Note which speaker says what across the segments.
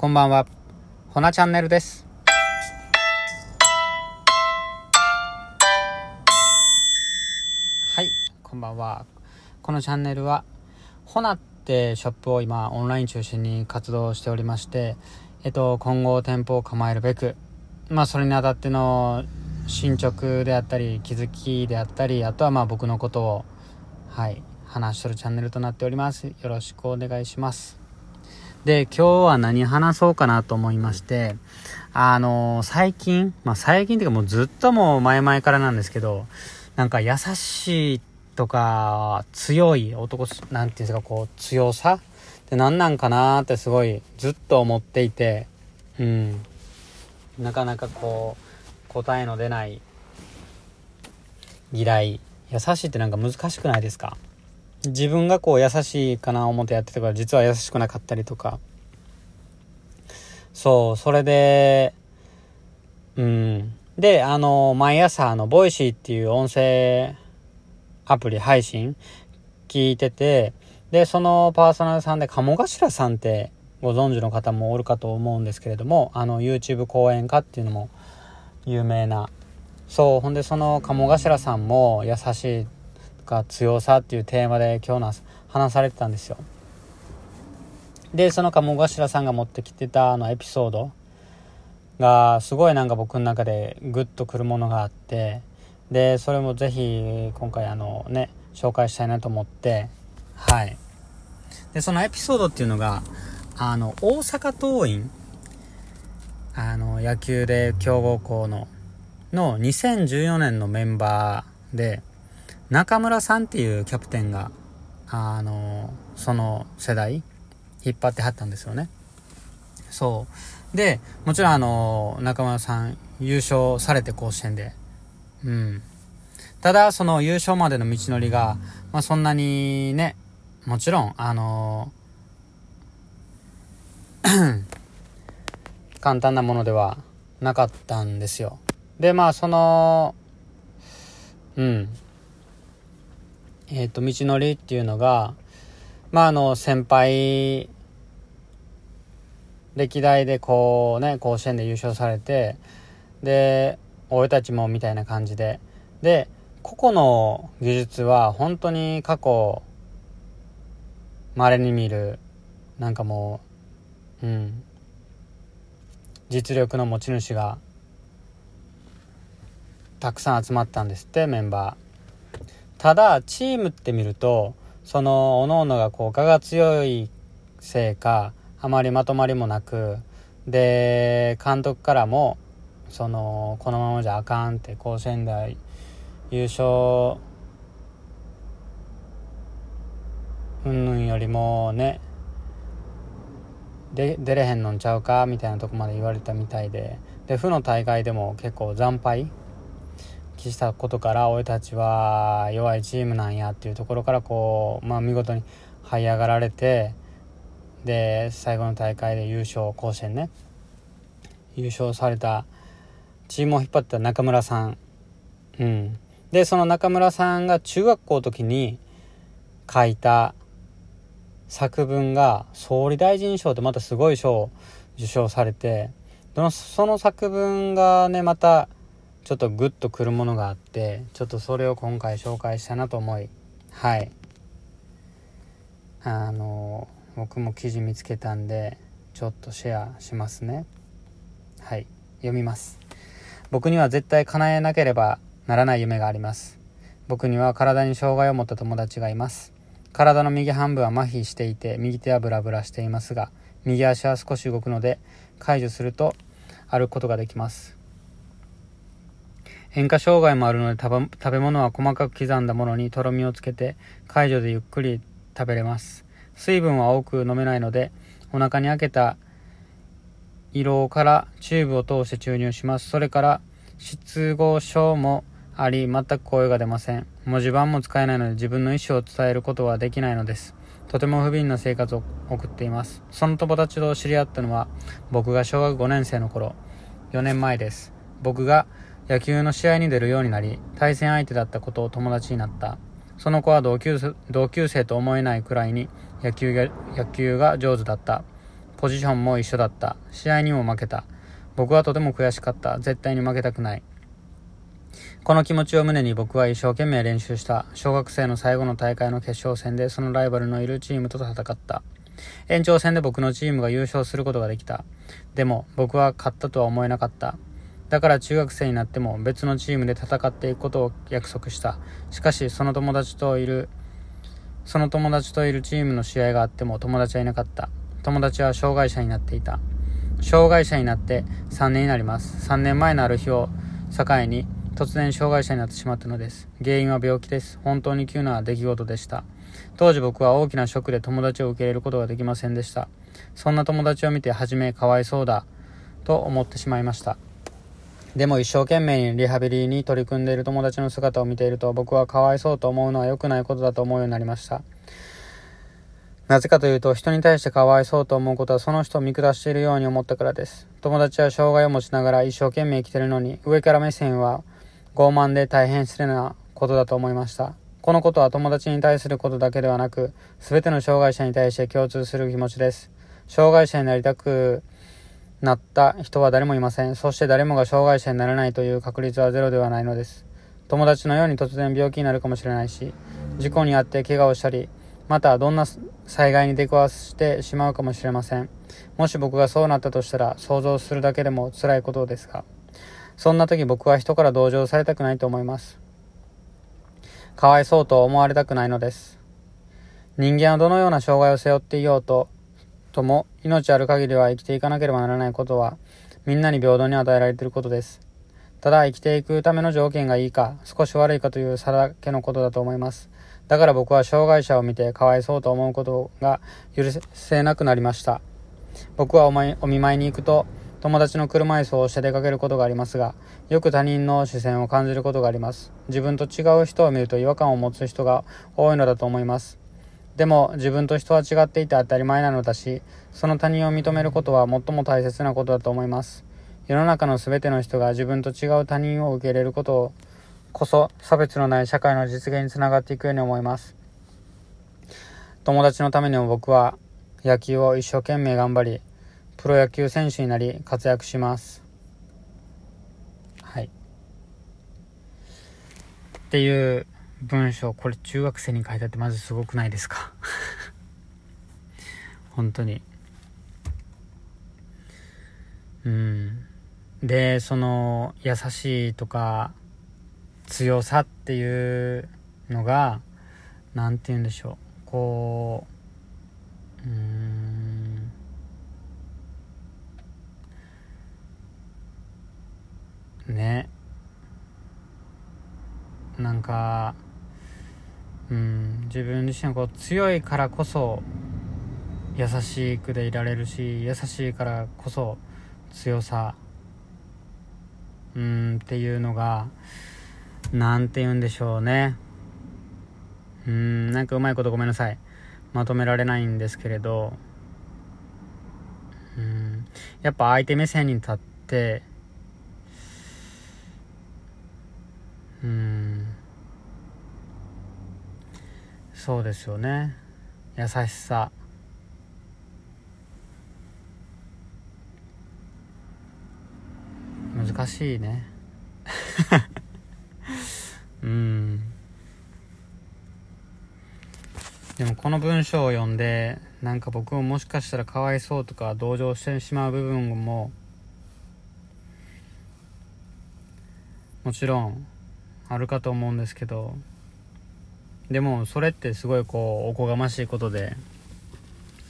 Speaker 1: こんばんは。ほなチャンネルです。はい、こんばんは。このチャンネルは、ほなってショップを今オンライン中心に活動しておりまして、えっと、今後店舗を構えるべく、まあそれにあたっての進捗であったり、気づきであったり、あとはまあ僕のことを、はい、話しとるチャンネルとなっております。よろしくお願いします。で、今日は何話そうかなと思いまして、あのー、最近、まあ最近っていうかもうずっともう前々からなんですけど、なんか優しいとか強い男、なんていうんですか、こう強さって何なんかなってすごいずっと思っていて、うん。なかなかこう、答えの出ない嫌い。優しいってなんか難しくないですか？自分がこう優しいかな思ってやってたから実は優しくなかったりとか。そうそれでうん。であの毎朝あの Voicy っていう音声アプリ配信聞いててでそのパーソナルさんで鴨頭さんってご存知の方もおるかと思うんですけれどもあの YouTube 講演家っていうのも有名な。そうほんでその鴨頭さんも優しいか強さっていうテーマで今日の話されてたんですよ。でその鴨頭さんが持ってきてたあのエピソードがすごいなんか僕の中でグッとくるものがあってでそれもぜひ今回あのね紹介したいなと思ってはい。でそのエピソードっていうのがあの大阪桐蔭あの野球で強豪校のの2014年のメンバーで中村さんっていうキャプテンが、あの、その世代、引っ張ってはったんですよね。そう。で、もちろんあの、中村さん優勝されて甲子園で。うん。ただ、その優勝までの道のりが、まあそんなにね、もちろん、あの 簡単なものではなかったんですよ。で、まあその、うん。えっ、ー、と、道のりっていうのが、まあ、あの、先輩、歴代でこうね、甲子園で優勝されて、で、俺たちもみたいな感じで、で、個々の技術は本当に過去、稀に見る、なんかもう、うん、実力の持ち主が、たくさん集まったんですって、メンバー。ただチームって見るとその各々がこう我が強いせいかあまりまとまりもなくで監督からもそのこのままじゃあかんって甲子園で優勝うんぬんよりもねで出れへんのんちゃうかみたいなとこまで言われたみたいでで負の大会でも結構惨敗したことから俺たちは弱いチームなんやっていうところからこう、まあ、見事に這い上がられてで最後の大会で優勝甲子園ね。優勝されたチームを引っ張った中村さん。うん。でその中村さんが中学校の時に書いた作文が総理大臣賞ってまたすごい賞を受賞されてその作文がねまたちょっとグッとくるものがあってちょっとそれを今回紹介したなと思いはい。あの僕も記事見つけたんでちょっとシェアしますね。はい。読みます。僕には絶対叶えなければならない夢があります。僕には体に障害を持った友達がいます。体の右半分は麻痺していて右手はブラブラしていますが右足は少し動くので解除すると歩くことができます。塩化障害もあるので食べ物は細かく刻んだものにとろみをつけて解除でゆっくり食べれます。水分は多く飲めないのでお腹に開けた胃ろからチューブを通して注入します。それから失語症もあり全く声が出ません。文字盤も使えないので自分の意思を伝えることはできないのです。とても不憫な生活を送っています。その友達と知り合ったのは僕が小学5年生の頃4年前です。僕が野球の試合に出るようになり、対戦相手だったことを友達になった。その子は同級同級生と思えないくらいに野球が野球が上手だった。ポジションも一緒だった。試合にも負けた。僕はとても悔しかった。絶対に負けたくない。この気持ちを胸に僕は一生懸命練習した。小学生の最後の大会の決勝戦でそのライバルのいるチームと戦った。延長戦で僕のチームが優勝することができた。でも僕は勝ったとは思えなかった。だから中学生になっても別のチームで戦っていくことを約束した。しかしその友達といる、その友達といるチームの試合があっても友達はいなかった。友達は障害者になっていた。障害者になって3年になります。3年前のある日を境に突然障害者になってしまったのです。原因は病気です。本当に急な出来事でした。当時僕は大きなショックで友達を受け入れることができませんでした。そんな友達を見て初めかわいそうだと思ってしまいました。でも一生懸命にリハビリに取り組んでいる友達の姿を見ていると僕はかわいそうと思うのは良くないことだと思うようになりました。なぜかというと、人に対してかわいそうと思うことはその人を見下しているように思ったからです。友達は障害を持ちながら一生懸命生きてるのに、上から目線は傲慢で大変失礼なことだと思いました。このことは友達に対することだけではなく、すべての障害者に対して共通する気持ちです。障害者になりたくなった人は誰もいません。そして誰もが障害者にならないという確率はゼロではないのです。友達のように突然病気になるかもしれないし、事故に遭って怪我をしたり、またどんな災害に出くわしてしまうかもしれません。もし僕がそうなったとしたら想像するだけでも辛いことですが、そんな時僕は人から同情されたくないと思います。かわいそうと思われたくないのです。人間はどのような障害を背負っていようと、とも命ある限りは生きていかなければならないことはみんなに平等に与えられていることです。ただ生きていくための条件がいいか少し悪いかという差だけのことだと思います。だから僕は障害者を見てかわいそうと思うことが許せなくなりました。僕はお見舞いに行くと友達の車椅子を押して出かけることがありますが、よく他人の視線を感じることがあります。自分と違う人を見ると違和感を持つ人が多いのだと思います。でも自分と人は違っていて当たり前なのだし、その他人を認めることは最も大切なことだと思います。世の中の全ての人が自分と違う他人を受け入れることをこそ差別のない社会の実現につながっていくように思います。友達のためにも僕は野球を一生懸命頑張り、プロ野球選手になり活躍します。はい。っていう文章、これ中学生に書いてあってまずすごくないですか？本当に。うん。で、その、優しいとか、強さっていうのが何て言うんでしょうこううんねなんかうん。自分自身こう強いからこそ優しくでいられるし優しいからこそ強さ。うんっていうのがなんて言うんでしょうね。うん、なんかうまいことごめんなさい。まとめられないんですけれど、うん、やっぱ相手目線に立って、うん、そうですよね。優しさ。難しいね。うんでもこの文章を読んでなんか僕ももしかしたらかわいそうとか同情してしまう部分ももちろんあるかと思うんですけどでもそれってすごいこうおこがましいことで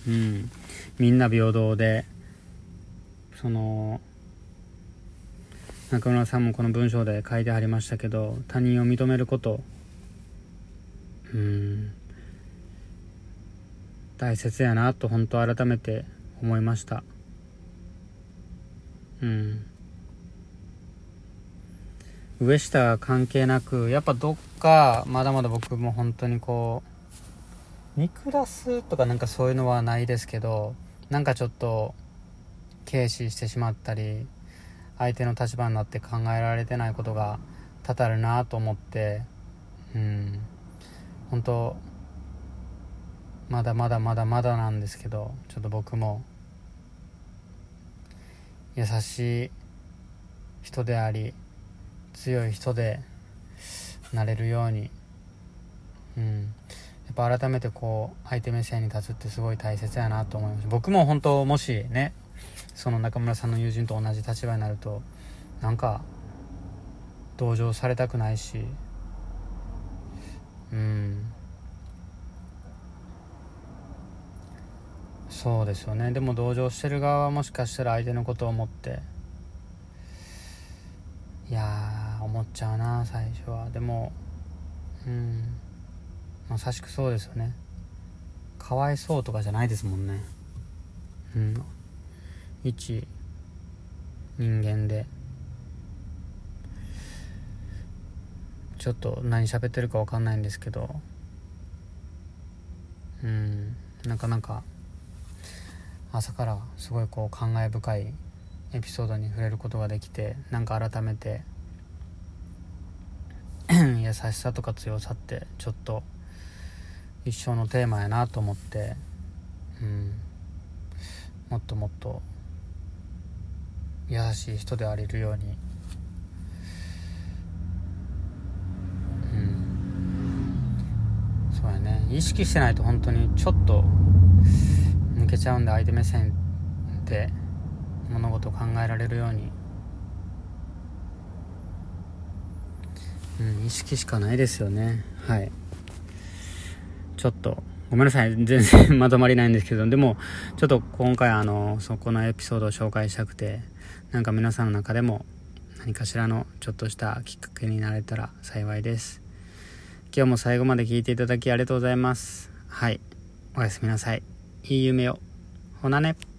Speaker 1: うんみんな平等でその中村さんもこの文章で書いてありましたけど他人を認めることうん大切やなと本当改めて思いました。うん。上下関係なくやっぱどっかまだまだ僕も本当にこう見下すとかなんかそういうのはないですけどなんかちょっと軽視してしまったり相手の立場になって考えられてないことが多々あるなと思ってうん。本当まだまだまだまだなんですけどちょっと僕も優しい人であり強い人でなれるように。うん。やっぱ改めてこう相手目線に立つってすごい大切やなと思います。僕も本当もしねその中村さんの友人と同じ立場になるとなんか同情されたくないしうん。そうですよね。でも同情してる側はもしかしたら相手のことを思っていや思っちゃうな最初は。でもうん。まさしくそうですよね。かわいそうとかじゃないですもんね。うん。一人間で。ちょっと何喋ってるか分かんないんですけど。うん。なかなか朝からすごいこう感慨深いエピソードに触れることができてなんか改めて 優しさとか強さってちょっと一生のテーマやなと思って、うん、もっともっと優しい人であれるように、うん、そうやね。意識してないと本当にちょっと抜けちゃうんで相手目線で物事を考えられるように、意識しかないですよね。はい。ちょっとごめんなさい。全然まとまりないんですけど。でもちょっと今回あのそこのエピソードを紹介したくてなんか皆さんの中でも何かしらのちょっとしたきっかけになれたら幸いです。今日も最後まで聞いていただきありがとうございます。はい。おやすみなさい。いい夢を。ほなね。